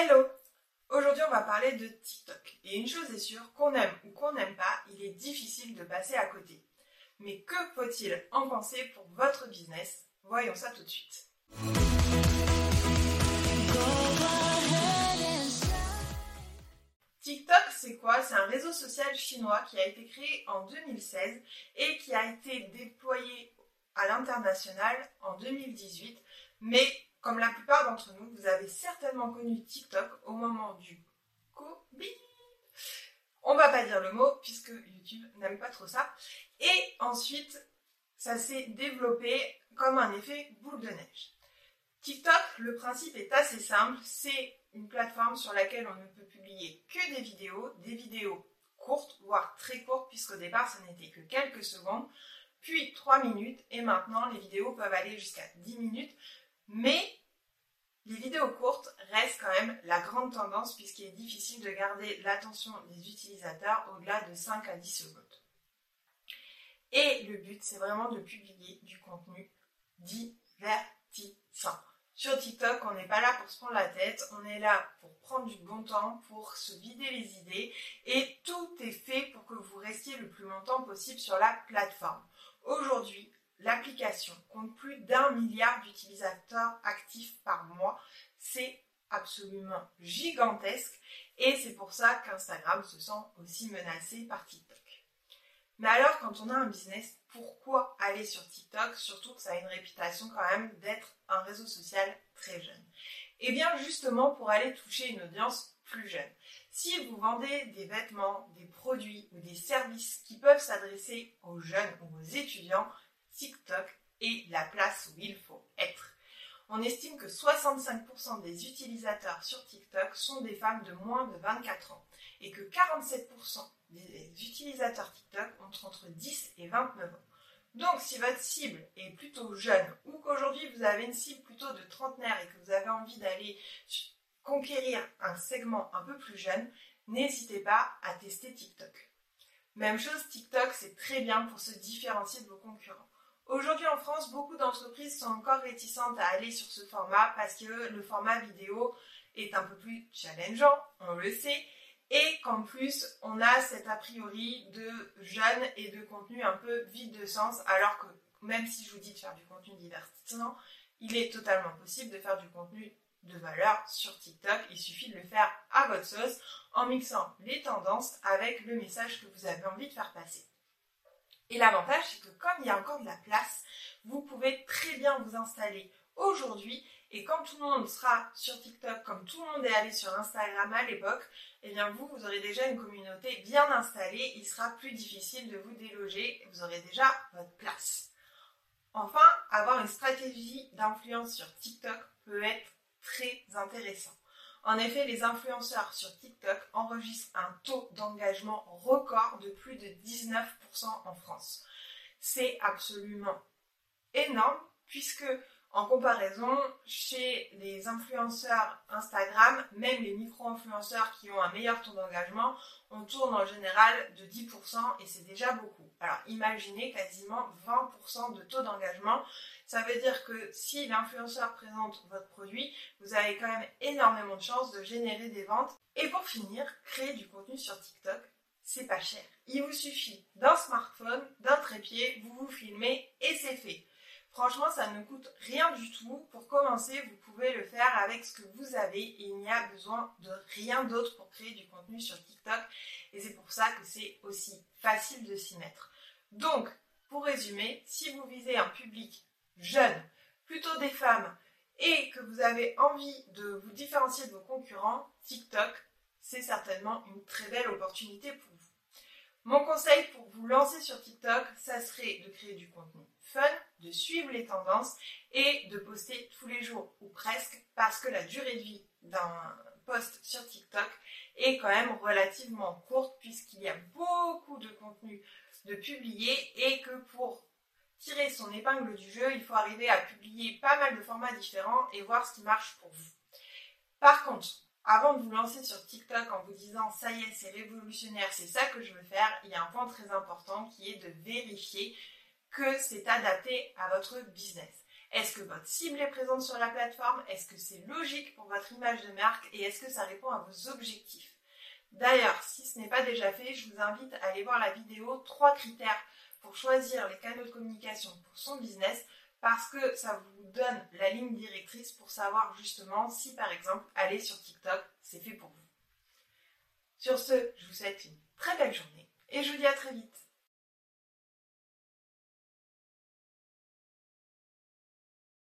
Hello Aujourd'hui, on va parler de TikTok. Et une chose est sûre, qu'on aime ou qu'on n'aime pas, il est difficile de passer à côté. Mais que faut-il en penser pour votre business? Voyons ça tout de suite. TikTok, c'est quoi? C'est un réseau social chinois qui a été créé en 2016 et qui a été déployé à l'international en 2018. Mais comme la plupart d'entre nous, vous avez certainement connu TikTok au moment du Covid. On va pas dire le mot puisque YouTube n'aime pas trop ça. Et ensuite, ça s'est développé comme un effet boule de neige. TikTok, le principe est assez simple. C'est une plateforme sur laquelle on ne peut publier que des vidéos, des vidéos courtes, voire très courtes, puisqu'au départ, ce n'était que quelques secondes, puis 3 minutes, et maintenant, les vidéos peuvent aller jusqu'à 10 minutes. Mais les vidéos courtes restent quand même la grande tendance puisqu'il est difficile de garder l'attention des utilisateurs au-delà de 5 à 10 secondes. Et le but, c'est vraiment de publier du contenu divertissant. Sur TikTok, on n'est pas là pour se prendre la tête, on est là pour prendre du bon temps, pour se vider les idées, et tout est fait pour que vous restiez le plus longtemps possible sur la plateforme. Aujourd'hui, l'application compte plus d'un milliard d'utilisateurs actifs par mois. C'est absolument gigantesque et c'est pour ça qu'Instagram se sent aussi menacé par TikTok. Mais alors, quand on a un business, pourquoi aller sur TikTok? Surtout que ça a une réputation quand même d'être un réseau social très jeune. Eh bien, justement, pour aller toucher une audience plus jeune. Si vous vendez des vêtements, des produits ou des services qui peuvent s'adresser aux jeunes ou aux étudiants, TikTok est la place où il faut être. On estime que 65% des utilisateurs sur TikTok sont des femmes de moins de 24 ans et que 47% des utilisateurs TikTok ont entre 10 et 29 ans. Donc si votre cible est plutôt jeune ou qu'aujourd'hui vous avez une cible plutôt de trentenaire et que vous avez envie d'aller conquérir un segment un peu plus jeune, n'hésitez pas à tester TikTok. Même chose, TikTok, c'est très bien pour se différencier de vos concurrents. Aujourd'hui en France, beaucoup d'entreprises sont encore réticentes à aller sur ce format parce que le format vidéo est un peu plus challengeant, on le sait, et qu'en plus on a cet a priori de jeunes et de contenu un peu vide de sens, alors que même si je vous dis de faire du contenu divertissant, il est totalement possible de faire du contenu de valeur sur TikTok. Il suffit de le faire à votre sauce en mixant les tendances avec le message que vous avez envie de faire passer. Et l'avantage, c'est que comme il y a encore de la place, vous pouvez très bien vous installer aujourd'hui. Et quand tout le monde sera sur TikTok, comme tout le monde est allé sur Instagram à l'époque, eh bien vous, vous aurez déjà une communauté bien installée. Il sera plus difficile de vous déloger. Vous aurez déjà votre place. Enfin, avoir une stratégie d'influence sur TikTok peut être très intéressant. En effet, les influenceurs sur TikTok enregistrent un taux d'engagement record de plus de 19% en France. C'est absolument énorme puisque en comparaison, chez les influenceurs Instagram, même les micro-influenceurs qui ont un meilleur taux d'engagement, on tourne en général de 10% et c'est déjà beaucoup. Alors imaginez quasiment 20% de taux d'engagement. Ça veut dire que si l'influenceur présente votre produit, vous avez quand même énormément de chances de générer des ventes. Et pour finir, créer du contenu sur TikTok, c'est pas cher. Il vous suffit d'un smartphone, d'un trépied, vous vous filmez et c'est fait. Franchement, ça ne coûte rien du tout. Pour commencer, vous pouvez le faire avec ce que vous avez et il n'y a besoin de rien d'autre pour créer du contenu sur TikTok. Et c'est pour ça que c'est aussi facile de s'y mettre. Donc, pour résumer, si vous visez un public jeune, plutôt des femmes, et que vous avez envie de vous différencier de vos concurrents, TikTok, c'est certainement une très belle opportunité pour vous. Mon conseil pour vous lancer sur TikTok, ça serait de créer du contenu fun, de suivre les tendances et de poster tous les jours ou presque parce que la durée de vie d'un post sur TikTok est quand même relativement courte puisqu'il y a beaucoup de contenu de publier et que pour tirer son épingle du jeu, il faut arriver à publier pas mal de formats différents et voir ce qui marche pour vous. Par contre, avant de vous lancer sur TikTok en vous disant ça y est, c'est révolutionnaire, c'est ça que je veux faire, il y a un point très important qui est de vérifier que c'est adapté à votre business. Est-ce que votre cible est présente sur la plateforme? Est-ce que c'est logique pour votre image de marque? Et est-ce que ça répond à vos objectifs? D'ailleurs, si ce n'est pas déjà fait, je vous invite à aller voir la vidéo 3 critères pour choisir les canaux de communication pour son business parce que ça vous donne la ligne directrice pour savoir justement si par exemple aller sur TikTok, c'est fait pour vous. Sur ce, je vous souhaite une très belle journée et je vous dis à très vite.